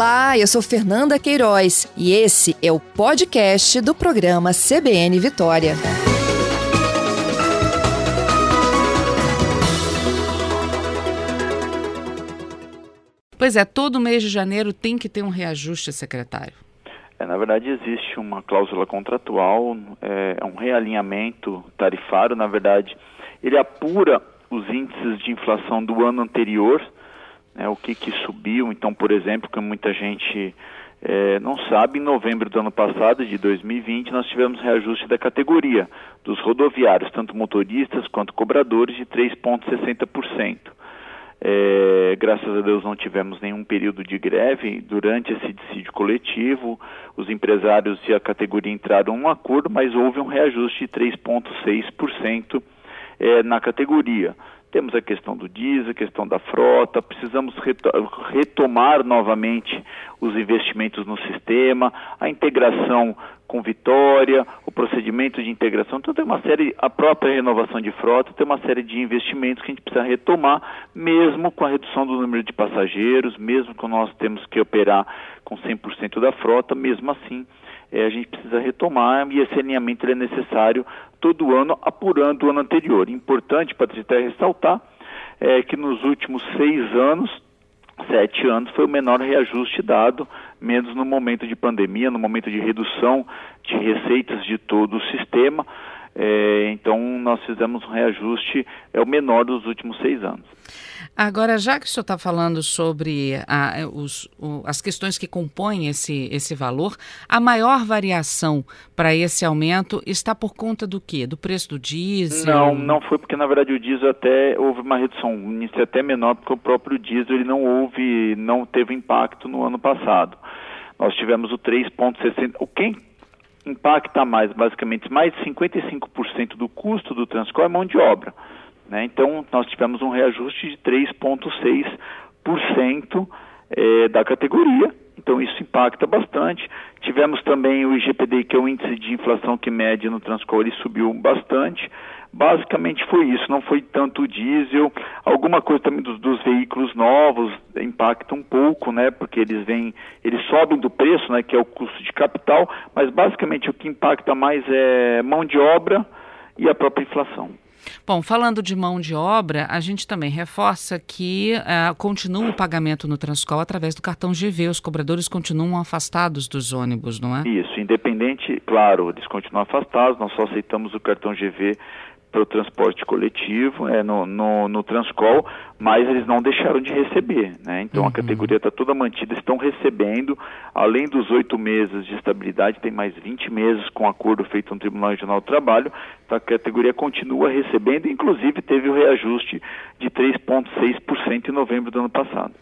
Olá, eu sou Fernanda Queiroz e esse é o podcast do programa CBN Vitória. Pois é, todo mês de janeiro tem que ter um reajuste, secretário. É, na verdade, existe uma cláusula contratual, é, é um realinhamento tarifário, na verdade, ele apura os índices de inflação do ano anterior, né, o que, que subiu. Então, por exemplo, que muita gente é, não sabe, em novembro do ano passado, de 2020, nós tivemos reajuste da categoria dos rodoviários, tanto motoristas quanto cobradores, de 3,60%. É, graças a Deus não tivemos nenhum período de greve durante esse dissídio coletivo. Os empresários e a categoria entraram em um acordo, mas houve um reajuste de 3,6% é, na categoria. Temos a questão do diesel, a questão da frota, precisamos retomar novamente os investimentos no sistema, a integração com Vitória, o procedimento de integração. Então tem uma série, a própria renovação de frota, tem uma série de investimentos que a gente precisa retomar, mesmo com a redução do número de passageiros, mesmo que nós temos que operar com 100% da frota, mesmo assim é, a gente precisa retomar e esse alinhamento é necessário todo ano, apurando o ano anterior. Importante, Patrícia, ressaltar é, que nos últimos seis anos, sete anos, foi o menor reajuste dado, menos no momento de pandemia, no momento de redução de receitas de todo o sistema. É, então, nós fizemos um reajuste, é o menor dos últimos seis anos. Agora, já que o senhor está falando sobre a, os, o, as questões que compõem esse, esse valor, a maior variação para esse aumento está por conta do quê? Do preço do diesel? Não, não foi porque na verdade o diesel até houve uma redução, um índice até menor porque o próprio diesel ele não houve, não teve impacto no ano passado. Nós tivemos o 3,60. O quem impacta mais, basicamente, mais de 55% do custo do transporte é mão de obra. Né? Então, nós tivemos um reajuste de 3,6% é, da categoria. Então, isso impacta bastante. Tivemos também o IGPD, que é o índice de inflação que mede no Transcor, ele subiu bastante. Basicamente foi isso, não foi tanto o diesel. Alguma coisa também dos, dos, veículos novos impacta um pouco, né? Porque eles vêm, eles sobem do preço, né? Que é o custo de capital, mas basicamente o que impacta mais é mão de obra e a própria inflação. Bom, falando de mão de obra, a gente também reforça que uh, continua o pagamento no Transcol através do cartão GV. Os cobradores continuam afastados dos ônibus, não é? Isso, independente, claro, eles continuam afastados, nós só aceitamos o cartão GV para o transporte coletivo, é, no, no, no, Transcol, mas eles não deixaram de receber. Né? Então uhum. a categoria está toda mantida, estão recebendo, além dos oito meses de estabilidade, tem mais 20 meses com acordo feito no Tribunal Regional do Trabalho, então a categoria continua recebendo, inclusive teve o reajuste de 3,6% em novembro do ano passado.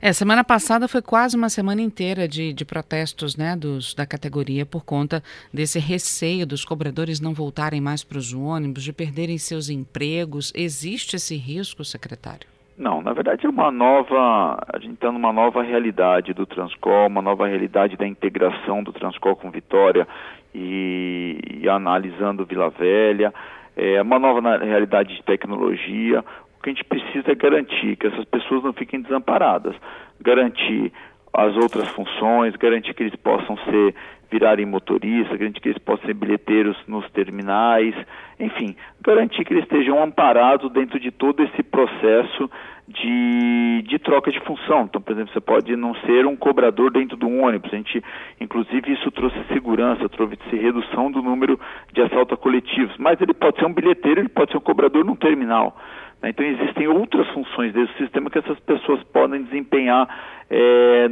É, semana passada foi quase uma semana inteira de, de protestos né, dos, da categoria por conta desse receio dos cobradores não voltarem mais para os ônibus, de perderem seus empregos. Existe esse risco, secretário? Não, na verdade é uma nova, a gente está numa nova realidade do Transcol, uma nova realidade da integração do Transcol com Vitória e, e analisando Vila Velha, é uma nova realidade de tecnologia. O que a gente precisa é garantir que essas pessoas não fiquem desamparadas, garantir as outras funções, garantir que eles possam ser virarem motoristas, garantir que eles possam ser bilheteiros nos terminais, enfim, garantir que eles estejam amparados dentro de todo esse processo de, de troca de função. Então, por exemplo, você pode não ser um cobrador dentro do ônibus. A gente, inclusive, isso trouxe segurança, trouxe redução do número de assaltos coletivos. Mas ele pode ser um bilheteiro, ele pode ser um cobrador num terminal. Né? Então existem outras funções desse sistema que essas pessoas podem desempenhar, é,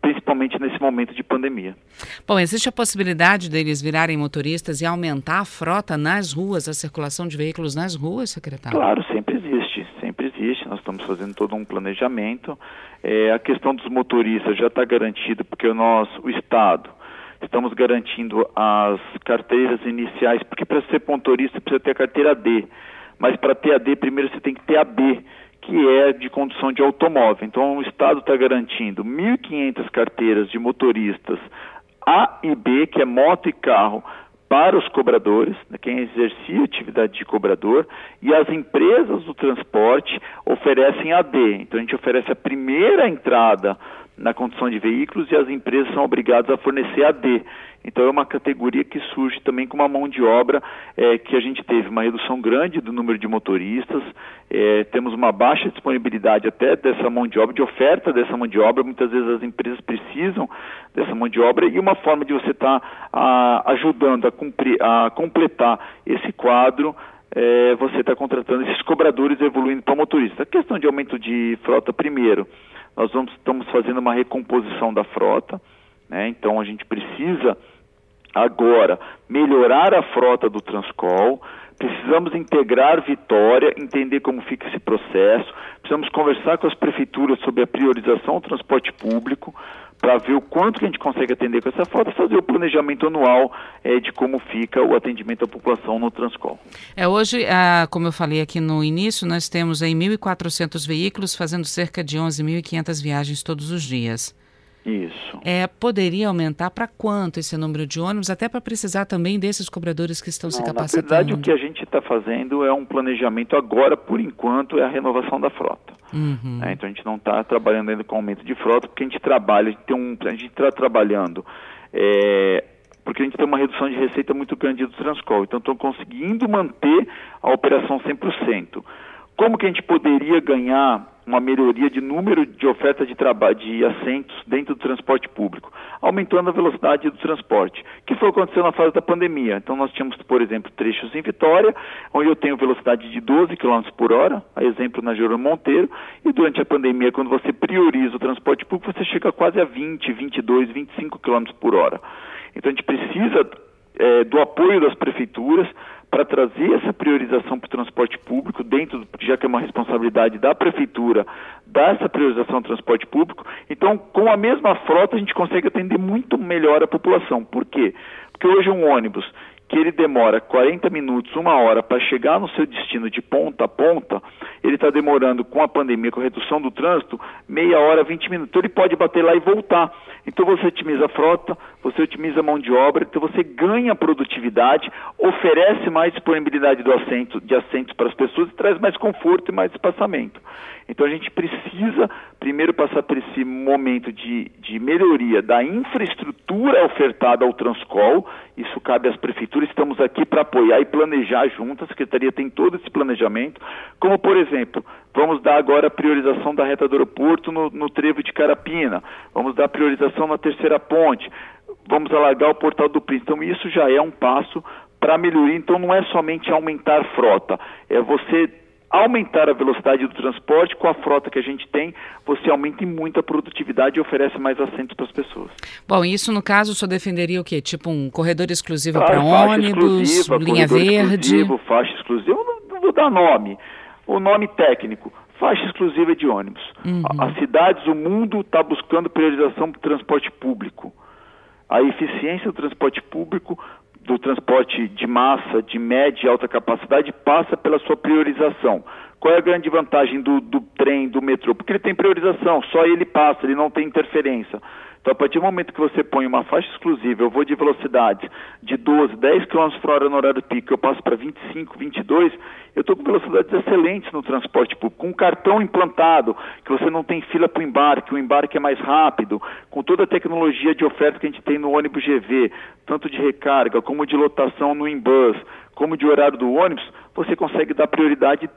principalmente nesse momento de pandemia. Bom, existe a possibilidade deles virarem motoristas e aumentar a frota nas ruas, a circulação de veículos nas ruas, secretário? Claro, sempre existe, sempre existe. Nós estamos fazendo todo um planejamento. É, a questão dos motoristas já está garantida porque o nosso, o Estado, estamos garantindo as carteiras iniciais, porque para ser motorista precisa ter a carteira D mas para ter a D, primeiro você tem que ter a B, que é de condução de automóvel. Então o Estado está garantindo 1.500 carteiras de motoristas A e B, que é moto e carro, para os cobradores, né, quem exercia atividade de cobrador, e as empresas do transporte oferecem a D. Então a gente oferece a primeira entrada na condição de veículos e as empresas são obrigadas a fornecer AD. Então é uma categoria que surge também com uma mão de obra é, que a gente teve uma redução grande do número de motoristas, é, temos uma baixa disponibilidade até dessa mão de obra, de oferta dessa mão de obra, muitas vezes as empresas precisam dessa mão de obra e uma forma de você estar tá, ajudando a, cumprir, a completar esse quadro é, você está contratando esses cobradores evoluindo para motorista. A questão de aumento de frota, primeiro, nós vamos, estamos fazendo uma recomposição da frota, né? então a gente precisa agora melhorar a frota do Transcol, precisamos integrar Vitória, entender como fica esse processo, precisamos conversar com as prefeituras sobre a priorização do transporte público, para ver o quanto que a gente consegue atender com essa frota e fazer o planejamento anual é, de como fica o atendimento à população no Transcol. É, hoje, ah, como eu falei aqui no início, nós temos aí 1.400 veículos fazendo cerca de 11.500 viagens todos os dias. Isso. É, poderia aumentar para quanto esse número de ônibus, até para precisar também desses cobradores que estão Não, se capacitando? Na verdade, o que a gente está fazendo é um planejamento agora, por enquanto, é a renovação da frota. Uhum. É, então a gente não está trabalhando ainda com aumento de frota, porque a gente trabalha, a gente tem um, a gente está trabalhando é, porque a gente tem uma redução de receita muito grande do Transcol. Então estão conseguindo manter a operação 100%. Como que a gente poderia ganhar uma melhoria de número de oferta de de assentos dentro do transporte público, aumentando a velocidade do transporte, que foi o que aconteceu na fase da pandemia. Então nós tínhamos, por exemplo, trechos em Vitória, onde eu tenho velocidade de 12 km por hora, a exemplo na Jerônimo Monteiro, e durante a pandemia, quando você prioriza o transporte público, você chega quase a 20, 22, 25 km por hora. Então a gente precisa é, do apoio das prefeituras para trazer essa priorização para o transporte público, dentro, já que é uma responsabilidade da prefeitura, dar essa priorização ao transporte público. Então, com a mesma frota, a gente consegue atender muito melhor a população. Por quê? Porque hoje um ônibus que ele demora 40 minutos, uma hora para chegar no seu destino de ponta a ponta, ele está demorando com a pandemia, com a redução do trânsito, meia hora, 20 minutos. Então ele pode bater lá e voltar. Então você otimiza a frota, você otimiza a mão de obra, então você ganha produtividade, oferece mais disponibilidade do assento, de assentos para as pessoas e traz mais conforto e mais espaçamento. Então a gente precisa primeiro passar por esse momento de, de melhoria da infraestrutura ofertada ao Transcol, isso cabe às prefeituras, estamos aqui para apoiar e planejar junto, a Secretaria tem todo esse planejamento, como por exemplo, vamos dar agora a priorização da reta do aeroporto no, no trevo de Carapina, vamos dar priorização na terceira ponte, vamos alargar o portal do Príncipe, então isso já é um passo para melhoria, então não é somente aumentar frota, é você aumentar a velocidade do transporte com a frota que a gente tem, você aumenta muito a produtividade e oferece mais assentos para as pessoas. Bom, isso no caso só defenderia o quê? Tipo um corredor exclusivo ah, para ônibus, linha verde? Faixa exclusiva, não, não vou dar nome. O nome técnico, faixa exclusiva de ônibus. Uhum. As cidades, o mundo está buscando priorização do transporte público. A eficiência do transporte público do transporte de massa, de média e alta capacidade, passa pela sua priorização. Qual é a grande vantagem do, do trem, do metrô? Porque ele tem priorização, só ele passa, ele não tem interferência. Então, a partir do momento que você põe uma faixa exclusiva, eu vou de velocidade de 12, 10 km por hora no horário pico, eu passo para 25, 22, eu estou com velocidades excelentes no transporte público, com um cartão implantado, que você não tem fila para o embarque, o embarque é mais rápido, com toda a tecnologia de oferta que a gente tem no ônibus GV, tanto de recarga, como de lotação no Embus, como de horário do ônibus, você consegue dar prioridade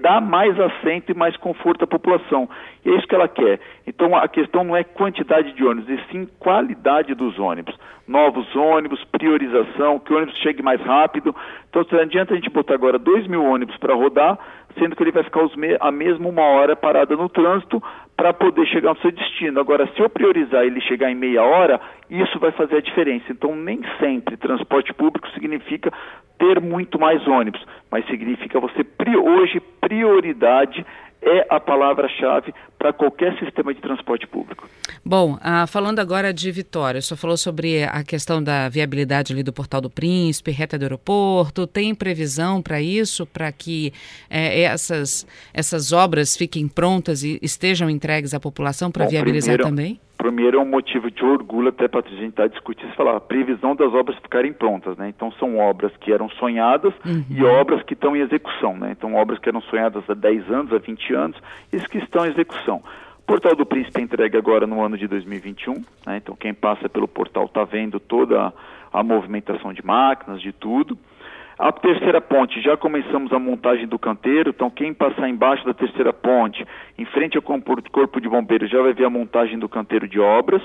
dá mais assento e mais conforto à população. E é isso que ela quer. Então a questão não é quantidade de ônibus, e sim qualidade dos ônibus. Novos ônibus, priorização, que o ônibus chegue mais rápido. Então não adianta a gente botar agora 2 mil ônibus para rodar, sendo que ele vai ficar me a mesma uma hora parada no trânsito para poder chegar no seu destino. Agora, se eu priorizar ele chegar em meia hora, isso vai fazer a diferença. Então, nem sempre transporte público significa ter muito mais ônibus, mas significa você hoje prioridade é a palavra-chave para qualquer sistema de transporte público. Bom, ah, falando agora de Vitória, o senhor falou sobre a questão da viabilidade ali do Portal do Príncipe, reta do aeroporto, tem previsão para isso, para que é, essas, essas obras fiquem prontas e estejam entregues à população para viabilizar primeiro, também? Primeiro é um motivo de orgulho até para a gente estar tá discutindo, falar a previsão das obras ficarem prontas, né? Então são obras que eram sonhadas uhum. e obras que estão em execução, né? Então obras que eram sonhadas há 10 anos, há 20 anos, e que estão em execução. Portal do Príncipe é entregue agora no ano de 2021, né? então quem passa pelo portal está vendo toda a movimentação de máquinas, de tudo. A terceira ponte, já começamos a montagem do canteiro, então quem passar embaixo da terceira ponte, em frente ao corpo de bombeiros, já vai ver a montagem do canteiro de obras.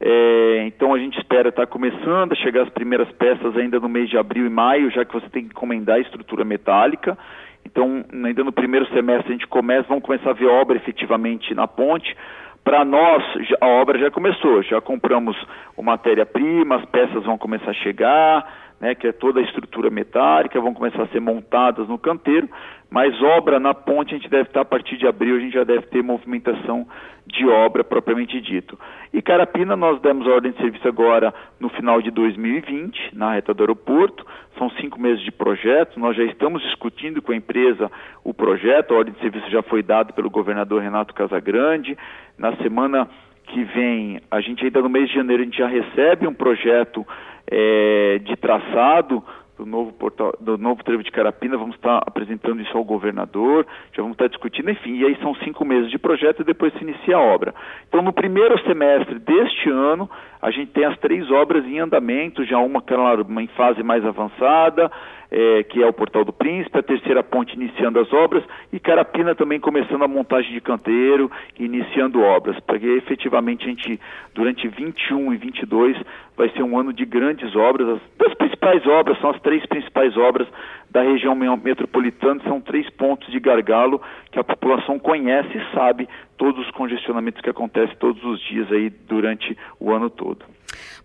É, então a gente espera estar tá começando a chegar as primeiras peças ainda no mês de abril e maio, já que você tem que encomendar a estrutura metálica. Então, ainda no primeiro semestre a gente começa, vamos começar a ver obra efetivamente na ponte. Para nós, a obra já começou, já compramos o matéria-prima, as peças vão começar a chegar, né, que é toda a estrutura metálica, vão começar a ser montadas no canteiro, mas obra na ponte a gente deve estar a partir de abril, a gente já deve ter movimentação de obra propriamente dito. E Carapina nós demos ordem de serviço agora no final de 2020, na reta do aeroporto, são cinco meses de projeto, nós já estamos discutindo com a empresa o projeto, a ordem de serviço já foi dada pelo governador Renato Casagrande, na semana que vem, a gente ainda no mês de janeiro, a gente já recebe um projeto é, de traçado do novo portal, do novo trevo de Carapina, vamos estar apresentando isso ao governador, já vamos estar discutindo, enfim, e aí são cinco meses de projeto e depois se inicia a obra. Então, no primeiro semestre deste ano, a gente tem as três obras em andamento, já uma, uma em fase mais avançada, é, que é o Portal do Príncipe, a terceira ponte iniciando as obras e Carapina também começando a montagem de canteiro iniciando obras, porque efetivamente a gente, durante 21 e 22, vai ser um ano de grandes obras. As, das principais obras, são as três principais obras da região metropolitana, são três pontos de gargalo que a população conhece e sabe todos os congestionamentos que acontecem todos os dias aí durante o ano todo.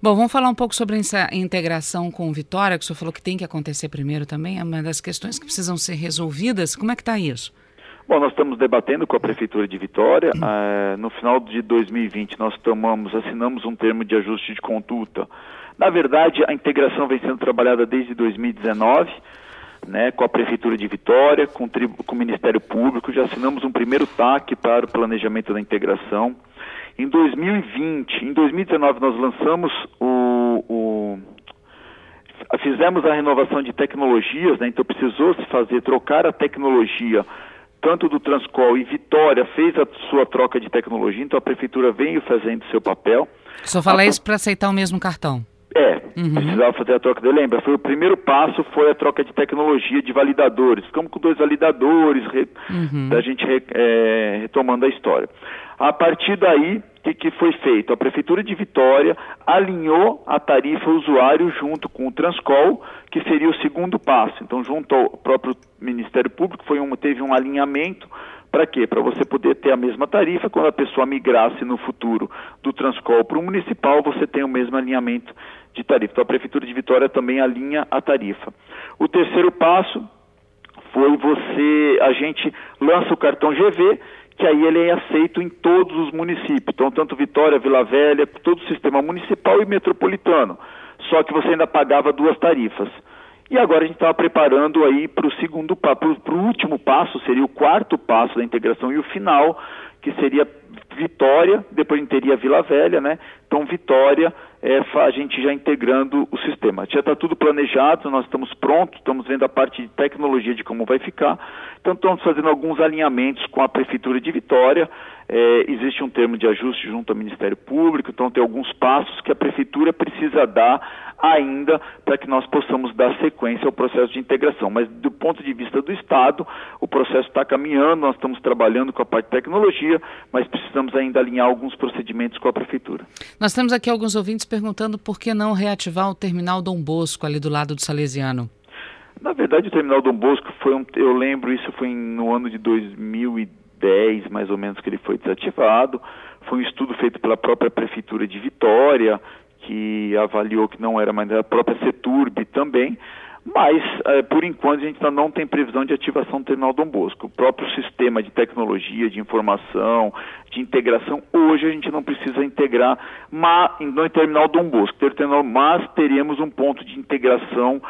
Bom, vamos falar um pouco sobre essa integração com Vitória, que o senhor falou que tem que acontecer primeiro também, é uma das questões que precisam ser resolvidas. Como é que está isso? Bom, nós estamos debatendo com a Prefeitura de Vitória. Uh, no final de 2020, nós tomamos, assinamos um termo de ajuste de conduta. Na verdade, a integração vem sendo trabalhada desde 2019. Né, com a Prefeitura de Vitória, com, com o Ministério Público, já assinamos um primeiro TAC para o planejamento da integração. Em 2020, em 2019 nós lançamos o, o fizemos a renovação de tecnologias, né? então precisou se fazer trocar a tecnologia tanto do Transcol e Vitória fez a sua troca de tecnologia, então a prefeitura veio fazendo seu papel. Só fala a... isso para aceitar o mesmo cartão. É, uhum. precisava fazer a troca de lembra, foi o primeiro passo foi a troca de tecnologia de validadores. Ficamos com dois validadores, re, uhum. da gente re, é, retomando a história. A partir daí, que, que, foi feito? A Prefeitura de Vitória alinhou a tarifa usuário junto com o Transcol, que seria o segundo passo. Então, junto ao próprio Ministério Público, foi um, teve um alinhamento para quê? Para você poder ter a mesma tarifa, quando a pessoa migrasse no futuro do Transcol para o municipal, você tem o mesmo alinhamento de tarifa. Então, a Prefeitura de Vitória também alinha a tarifa. O terceiro passo foi você, a gente lança o cartão GV, que aí ele é aceito em todos os municípios. Então, tanto Vitória, Vila Velha, todo o sistema municipal e metropolitano. Só que você ainda pagava duas tarifas. E agora a gente estava preparando aí para o segundo para o último passo, seria o quarto passo da integração e o final, que seria Vitória, depois a gente teria Vila Velha, né? Então Vitória, é, a gente já integrando o sistema. Já está tudo planejado, nós estamos prontos, estamos vendo a parte de tecnologia de como vai ficar. Então estamos fazendo alguns alinhamentos com a Prefeitura de Vitória. É, existe um termo de ajuste junto ao Ministério Público, então tem alguns passos que a Prefeitura precisa dar ainda para que nós possamos dar sequência ao processo de integração. Mas do ponto de vista do Estado, o processo está caminhando, nós estamos trabalhando com a parte de tecnologia, mas precisamos ainda alinhar alguns procedimentos com a Prefeitura. Nós temos aqui alguns ouvintes perguntando por que não reativar o terminal Dom Bosco ali do lado do Salesiano. Na verdade, o terminal Dom Bosco foi um, eu lembro isso foi no ano de 2010, mais ou menos, que ele foi desativado. Foi um estudo feito pela própria prefeitura de Vitória, que avaliou que não era mais a própria Seturb também. Mas, é, por enquanto, a gente ainda não tem previsão de ativação do terminal Dom Bosco. O próprio sistema de tecnologia, de informação, de integração, hoje a gente não precisa integrar no terminal Dom Bosco, mas teríamos um ponto de integração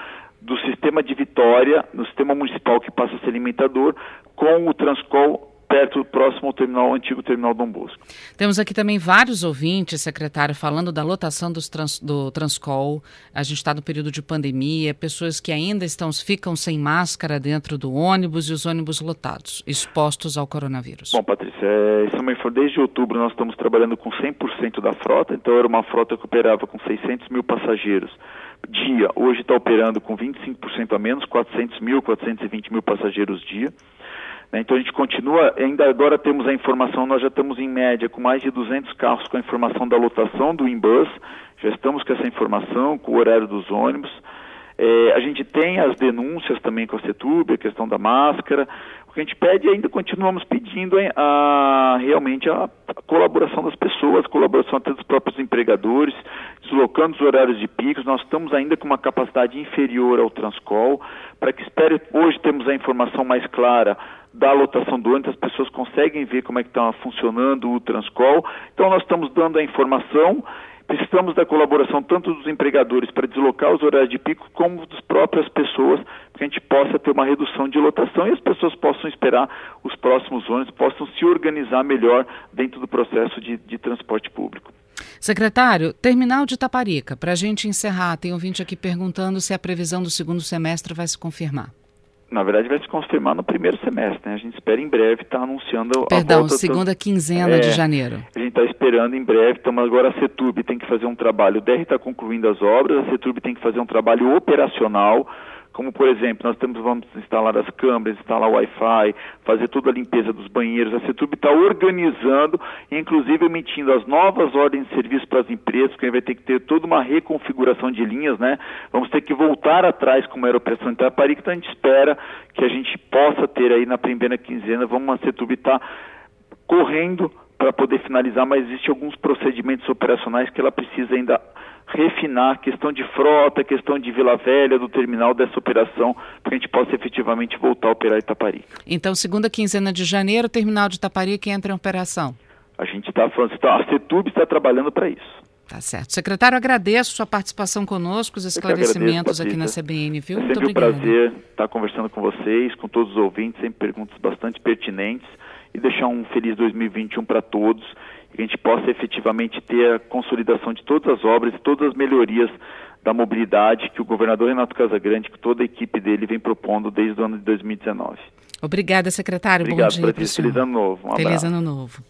do sistema de Vitória, no sistema municipal que passa a ser alimentador, com o Transcol perto, próximo ao terminal, ao antigo terminal Dom Bosco. Temos aqui também vários ouvintes, secretário, falando da lotação dos trans, do Transcol. A gente está no período de pandemia, pessoas que ainda estão, ficam sem máscara dentro do ônibus e os ônibus lotados, expostos ao coronavírus. Bom, Patrícia, é, isso é uma, desde outubro nós estamos trabalhando com 100% da frota, então era uma frota que operava com 600 mil passageiros dia. Hoje está operando com 25% a menos, 400 mil, 420 mil passageiros dia. Né? Então a gente continua, ainda agora temos a informação, nós já estamos em média com mais de 200 carros com a informação da lotação do Inbus, já estamos com essa informação, com o horário dos ônibus. É, a gente tem as denúncias também com a CETUB, a questão da máscara. O que a gente pede e ainda continuamos pedindo a, realmente a, a, colaboração das pessoas, a colaboração até dos próprios empregadores, deslocando os horários de picos. Nós estamos ainda com uma capacidade inferior ao Transcol, para que espere, hoje temos a informação mais clara da lotação do ônibus, as pessoas conseguem ver como é que está funcionando o Transcol. Então nós estamos dando a informação Precisamos da colaboração tanto dos empregadores para deslocar os horários de pico, como das próprias pessoas, para que a gente possa ter uma redução de lotação e as pessoas possam esperar os próximos ônibus, possam se organizar melhor dentro do processo de, de transporte público. Secretário, terminal de Taparica, para a gente encerrar, tem ouvinte aqui perguntando se a previsão do segundo semestre vai se confirmar na verdade vai se confirmar no primeiro semestre, né? A gente espera em breve estar tá anunciando Perdão, a volta segunda quinzena é, de janeiro. A gente está esperando em breve, então agora a CETUB tem que fazer um trabalho, o DR está concluindo as obras, a CETUB tem que fazer um trabalho operacional como por exemplo, nós temos, vamos instalar as câmeras, instalar o Wi-Fi, fazer toda a limpeza dos banheiros. A CETUB está organizando, inclusive emitindo as novas ordens de serviço para as empresas, porque vai ter que ter toda uma reconfiguração de linhas, né? Vamos ter que voltar atrás como era a operação Itaparica, então a gente espera que a gente possa ter aí na primeira quinzena, vamos a CETUB estar correndo para poder finalizar, mas existem alguns procedimentos operacionais que ela precisa ainda refinar questão de frota, questão de Vila Velha, do terminal dessa operação, para que a gente possa efetivamente voltar a operar Itaparica. Então, segunda quinzena de janeiro, o terminal de Itaparica entra em operação? A gente está falando, tá, a CETUB está trabalhando para isso. Tá certo. Secretário, agradeço sua participação conosco, os esclarecimentos aqui na CBN, viu? É sempre um prazer estar conversando com vocês, com todos os ouvintes, sempre perguntas bastante pertinentes e deixar um feliz 2021 para todos que a gente possa efetivamente ter a consolidação de todas as obras e todas as melhorias da mobilidade que o governador Renato Casagrande, que toda a equipe dele vem propondo desde o ano de 2019. Obrigada, secretário. Obrigado, Bom dia. Feliz ano novo. Um Feliz ano novo.